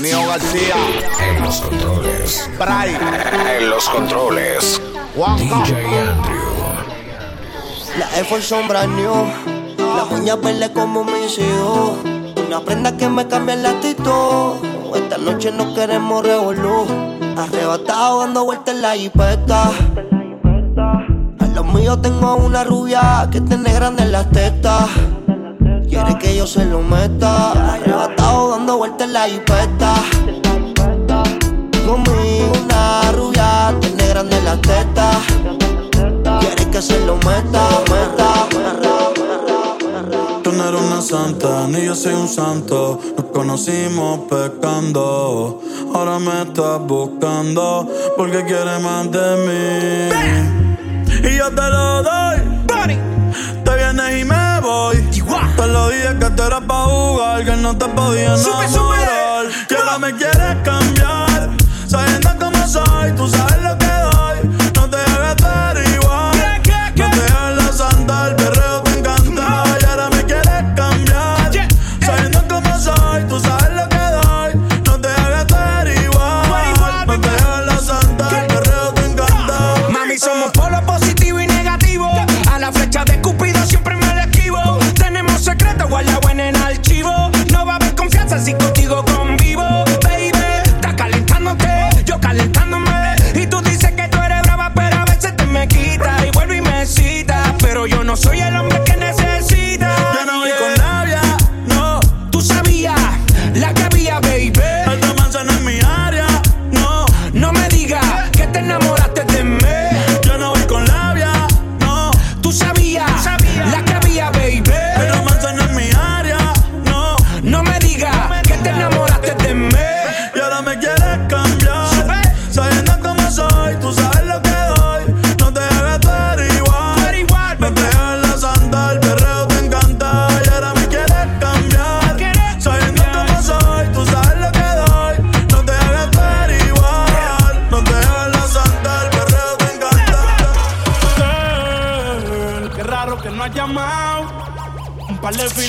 Neo García. En los controles. Bray. En los controles. Juanca. DJ Andrew. La Air Force son brand new. Las uñas verdes como mis hijos. Una prenda que me cambia el actitud. Esta noche no queremos revolú. Arrebatado dando vueltas en la jipeta. A los míos tengo una rubia que tiene grande las tetas. Quiere que yo se lo meta. Arrebatado dando vueltas en la jipeta. Conmigo una rubia tiene grande las tetas. Quiere que se lo meta, meta, Tú no eres una santa, ni yo soy un santo. Nos conocimos pecando. Ahora me estás buscando porque quieres más de mí. Y yo te lo doy. Tú eras pa' jugar, que no te podía enamorar. Que ahora me quieres cambiar. Sabiendo cómo soy, tú sabes lo que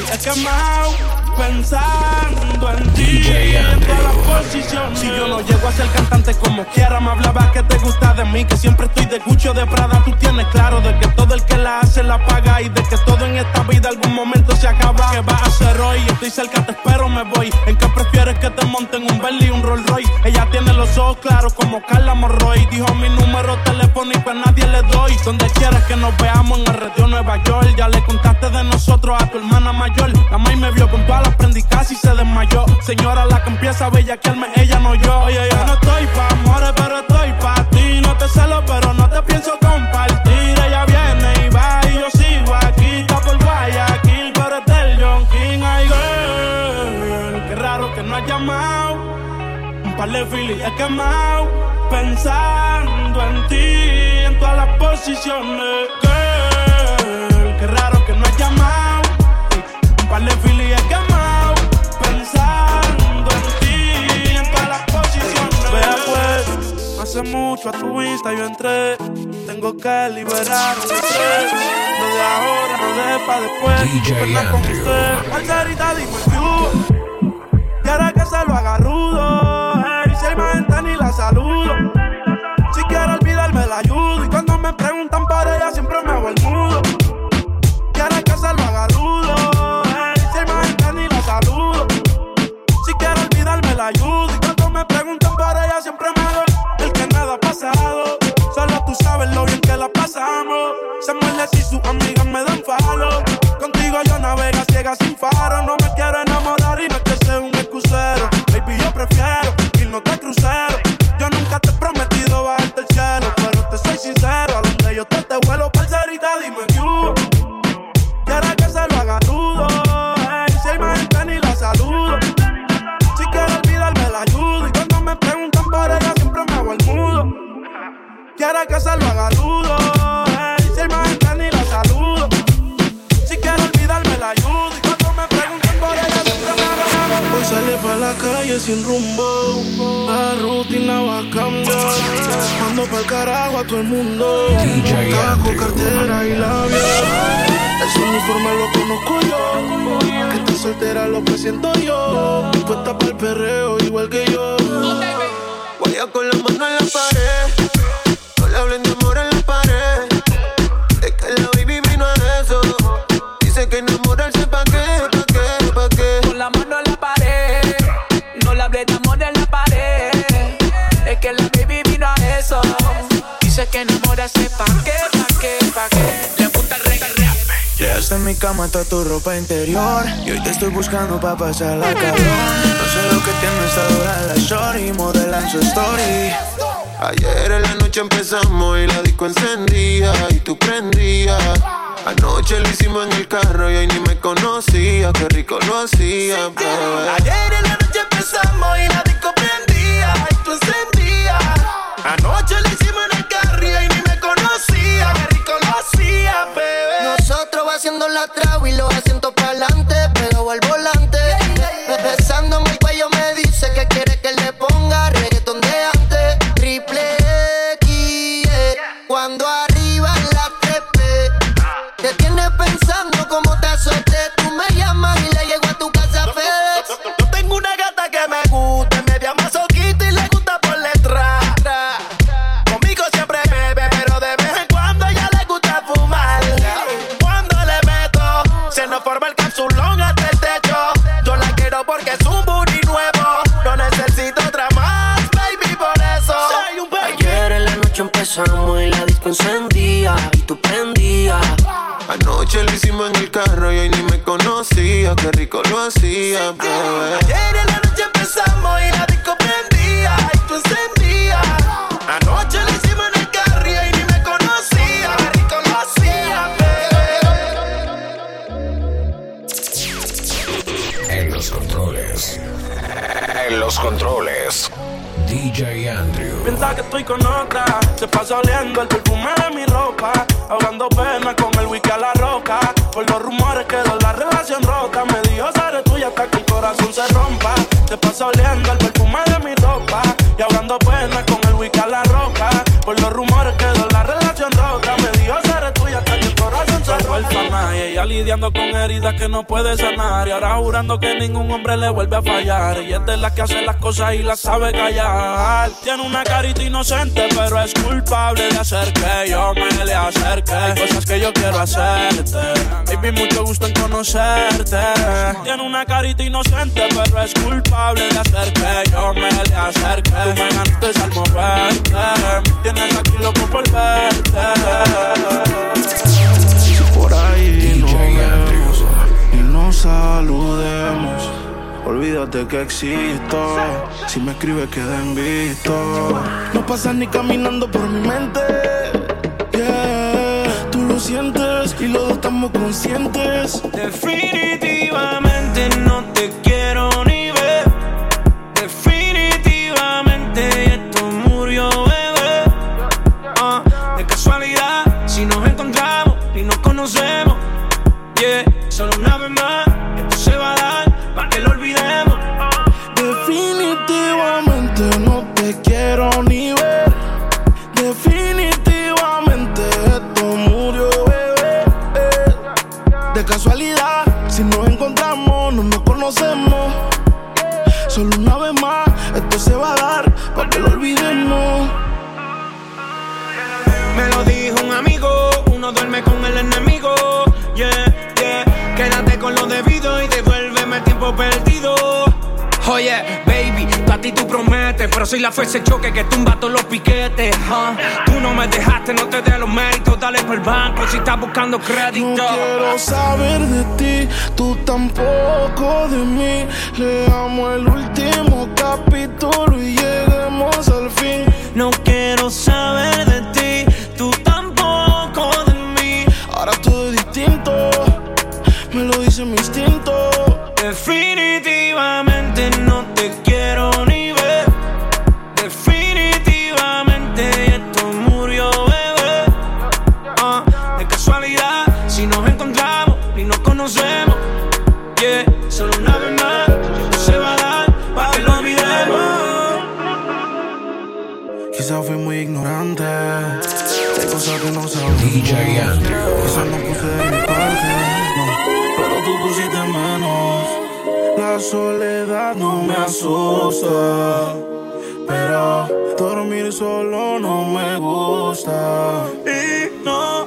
par de filis he quemado. Pensando en todas posiciones. Si yo no llego a ser cantante como quiera, me hablaba que te gusta de mí, que siempre estoy de Gucci o de Prada. Tú tienes claro de que todo el que la hace la paga y de que todo en esta vida algún momento se acaba. ¿Qué vas a hacer hoy? Estoy cerca, te espero, me voy. ¿En qué prefieres que te monten un Bentley y un Rolls Royce? Ella tiene los ojos claros como Carla Morroy. Dijo mi número telefónico a nadie le doy. Donde quieras que nos veamos en el retiro Nueva York. Ya le contaste de nosotros a tu hermana mayor. La maíz me vio con todas las prendí casi se desmayó. Señora, la que empieza a bellaquearme, ella no yo. Oye, yo no estoy pa' amores, pero estoy pa' ti. No te celo, pero no te pienso compartir. Ella viene y va y yo sigo aquí. Está por Guayaquil, pero es del John King. Ay, girl, qué raro que no has llamado. Un par de filis he quemado. Pensando en ti, en todas las posiciones. Girl, qué raro que no has llamado. Un par de filis he quemado. Hace mucho a tu Insta yo entré. Tengo que liberar un estrés. Lo de ahora, no de pa' después. DJ Andrew. usted. Margarita, dime tú. Y ahora que se lo haga rudo, ey, si hay más gente ni la saludo. Si sus amigas me dan falo. Contigo yo navego ciega sin faro. No me quiero la calle sin rumbo, la rutina va a cambiar. Mando pa'l carajo a todo el mundo. Taco, cartera y labial. Ese uniforme lo conozco yo. Que está soltera lo que siento yo. Puesta para el perreo igual que yo. Voy con la mano en la pared. No le hablen de amor que enamorarse pa' qué, pa' qué, pa' qué. Le gusta el reggae en mi cama toda tu ropa interior. Y hoy te estoy buscando pa' pasarla cabrón. No sé lo que tiene esta hora la shorty Modela en su story. Ayer en la noche empezamos y la disco encendía Y tú prendías. Anoche lo hicimos en el carro y hoy ni me conocía Qué rico lo hacía, bebé Ayer en la noche empezamos y la disco prendía Y tú encendías. Anoche lo hicimos en el Haciendo la traba y los asientos En los controles. DJ Andrew. Piensa que estoy con otra. Se pasa oliendo el perfume de mi ropa. Ahogando pena con el whisky a la roca. Por los rumores quedó la relación rota. Me dijo seré tuya hasta que el corazón se rompa. Se pasa oliendo el perfume de mi ropa. Y ahogando pena con el whisky a la roca. Por los rumores quedó y ella lidiando con heridas que no puede sanar. Y ahora jurando que ningún hombre le vuelve a fallar. Y es de las que hace las cosas y las sabe callar. Tiene una carita inocente, pero es culpable de hacer que yo me le acerque. Cosas que yo quiero hacerte. Baby, mucho gusto en conocerte. Tiene una carita inocente, pero es culpable de hacer que yo me le acerque. Tú me ganaste al moverte. Tienes aquí loco por verte. Ahí no vemos y nos saludemos. Olvídate que existo. Si me escribes, queda en visto. No pasas ni caminando por mi mente. Yeah, tú lo sientes y los dos estamos conscientes. Definitivamente no te quiero soy la fuerza choque que tumba todos los piquetes. Tú no me dejaste, no te dé los méritos, dale por el banco si estás buscando No crédito. quiero saber de ti, tú tampoco de mí. Leamos el último no me asusta. Pero dormir solo no me gusta. Y no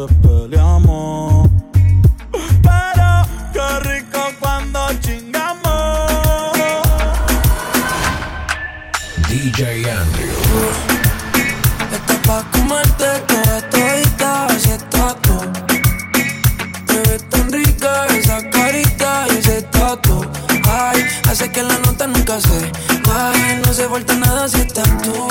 Veces peleamos. Pero qué rico cuando chingamos. DJ Andrew. Está pa' comerte toda todita, así está tú. Te ves tan rica esa carita y ese tatu. Ay, hace que la nota nunca se baje. No se falta nada si estás tú.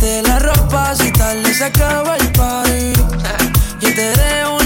Tráete la ropa si tarde se acaba el party. Yo te dejo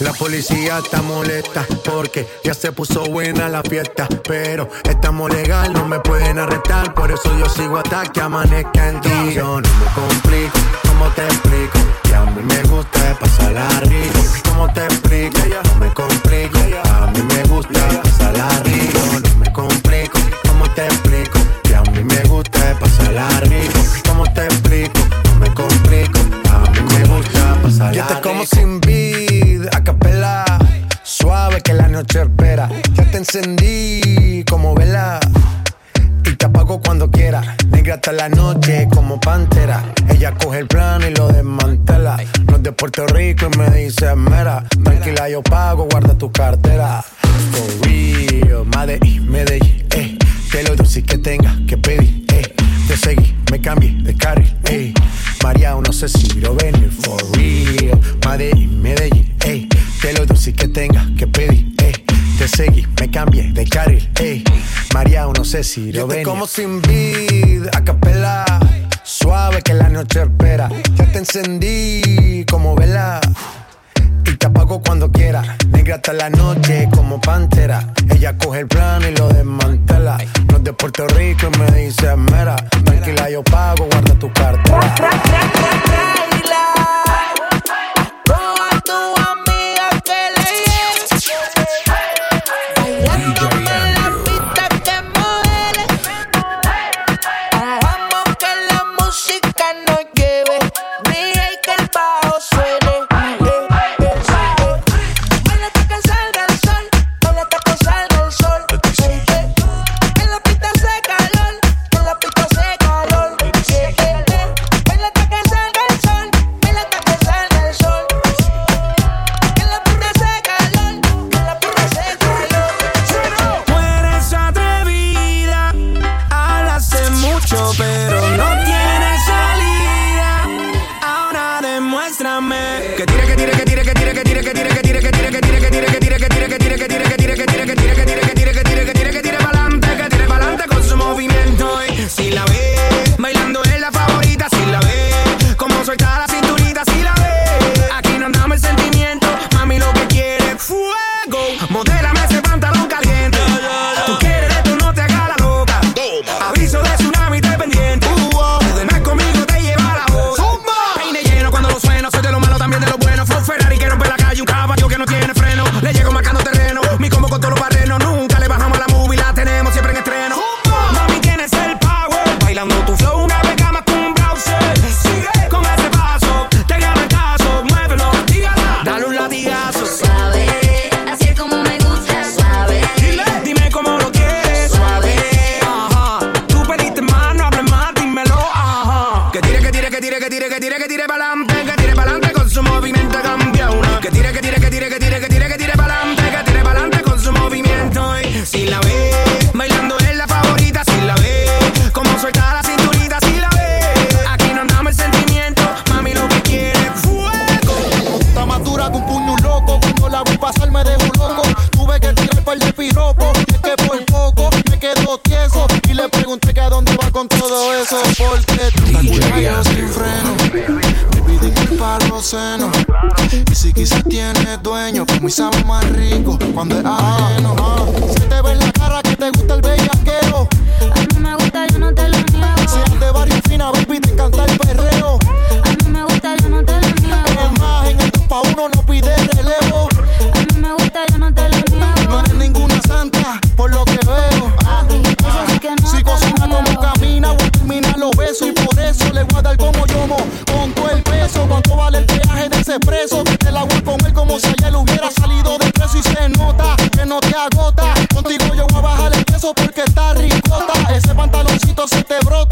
La policía está molesta porque ya se puso buena la fiesta. Pero estamos legal, no me pueden arrestar. Por eso yo sigo hasta que amanezca en ti. No me complico, ¿cómo te explico? Que a mí me gusta pasarla rico. ¿Cómo te explico? No me complico, a mí me gusta pasarla rico. No me complico, ¿cómo te explico? Que a mí me gusta pasarla rico. ¿Cómo te explico? No me complico, a mí me gusta pasarla rico. Yo te como sin vida beat a capela. Suave que la noche espera. Ya te encendí como vela. Y te apago cuando quiera. Negra hasta la noche como pantera. Ella coge el plano y lo desmantela. No es de Puerto Rico y me dice mera. Tranquila, yo pago, guarda tu cartera. For real, Medellín, Medellín, eh. Que lo dulce que tenga que pedir, eh. Te seguí, me cambié de carril, eh. María, no sé si lo venir for real. Madrid, Medellín, ey. De lo dulce que tengas que pedir, ey. Te seguí, me cambié de carril, ey. María, no sé si lo venir. como sin vid, a capela. Suave que la noche espera. Ya te encendí como vela y te apago cuando quiera. Negra hasta la noche como pantera. Ella coge el plan y lo desmantela. No es de Puerto Rico y me dice mera. Tranquila, yo pago, guarda tu cartera. es dueño, como y sabe más rico cuando es ajeno. Ah, te ve en la cara que te gusta el bellaqueo. A mí me gusta, yo no te lo niego. Si eres de barrio fina, baby, te encanta el perreo. A mí me gusta, yo no te lo niego. Es más, en el pa' uno no pide relevo. A mí me gusta, yo no te lo niego. No eres ninguna santa, por lo que veo. Ah, ah, sí que no si cocina como camina, voy a terminar los besos. Y por eso le voy a dar como yomo, con todo el peso. ¿Cuánto vale el peaje de ese preso? si ayer hubiera salido de preso y se nota que no te agota. Contigo yo voy a bajar el peso porque está ricota. Ese pantaloncito se te brota.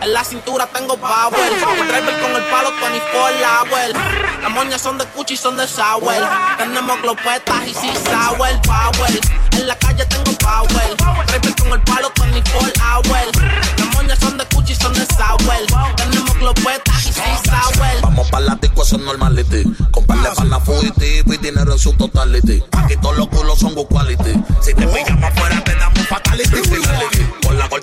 En la cintura tengo power. Driver con el palo 24 hour. Las moñas son de cuchi son de sour. Tenemos glopetas y si sour power. En la calle tengo power. Driver con el palo 24 hour. Las moñas son de cuchi y son de sour. Tenemos glopetas y si sour. Vamos para la disco, eso es normality. Comparle para la fugitiva y dinero en su totality. Aquí todos los culos son good quality. Si te pillamos afuera te damos fatality.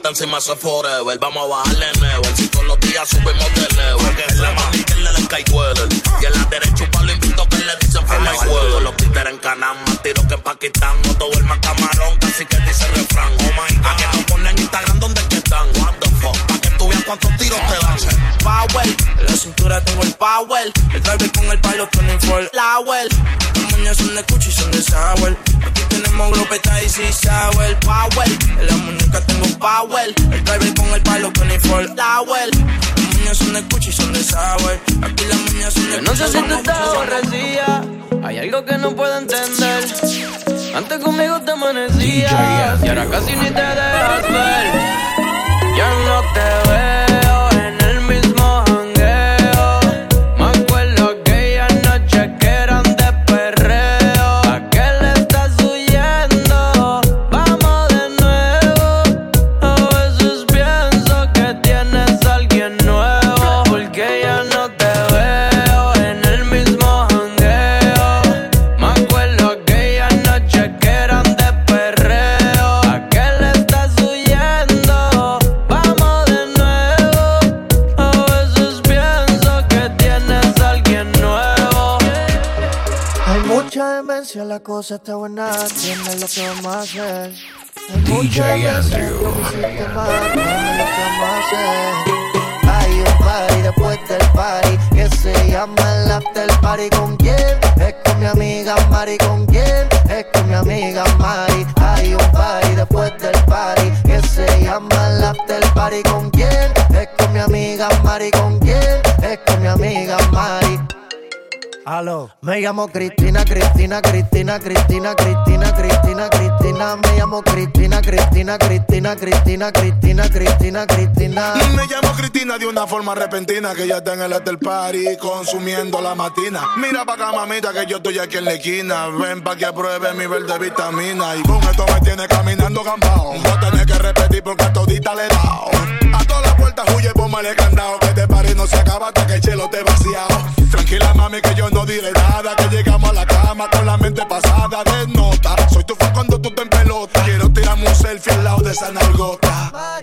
Con encima eso es forever. Vamos a bajarle never. Si todos los días subimos de level. Que es la mano izquierda del Skyweather. Y en la derecha un palo invito que le dicen for my weather. Los títeres en Canam, más tiro que en Pakistán. No todo el más camarón, casi que dice refrán. Oh my God. Aquí nos ponen Instagram donde que están. What the fuck. Pa' que tú veas cuántos tiros te dan. Power, en la cintura tengo el power. El driver con el palo 24 flower. Son de Cuchi y son de Sour. Aquí tenemos glopeta y si sour. Power, en la muñeca tengo power. El driver con el palo 24 flower. Las moñas son de Cuchi y son de Sour. Aquí las moñas son de Yo no sé si tú estás aborrecida. Hay algo que no puedo entender. Antes conmigo te amanecías y ahora casi ni te dejas ver. Ya no te veo la cosa está buena. Tiene lo que vamos a hacer. Hay mal, dime lo que vamos a hacer. Hay un party después del party que se llama el after party. ¿Con quién? Es con mi amiga Mari. ¿Con quién? Es con mi amiga Mari. Hay un party después del party que se llama el after party. ¿Con quién? Es con mi amiga Mari. ¿Con quién? Es con mi amiga. Aló. Me llamo Cristina, Cristina, Cristina, Cristina, Cristina, Cristina, Cristina. Me llamo Cristina, Cristina, Cristina, Cristina, Cristina, Cristina, Cristina. Me llamo Cristina de una forma repentina que ya está en el after party consumiendo la matina. Mira pa' acá, mamita, que yo estoy aquí en la esquina. Ven pa' que pruebe mi verde vitamina. Y con esto me tiene caminando gambao. No tenés que repetir porque a todita le he dado. A todas las puertas huye, póngale candado. Que este party no se acaba hasta que el chelo te vaciado. Tranquila, mami, que yo no diré nada. Que llegamos a la cama con la mente pasada de nota. Soy tu fan cuando tú te en pelota. Quiero tirarme un selfie al lado de esa nalgota.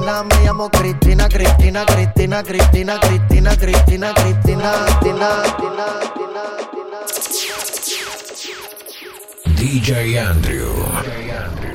Me llamo Cristina, Cristina, Cristina, Cristina, Cristina, Cristina, Cristina, Cristina, Cristina, DJ Andrew.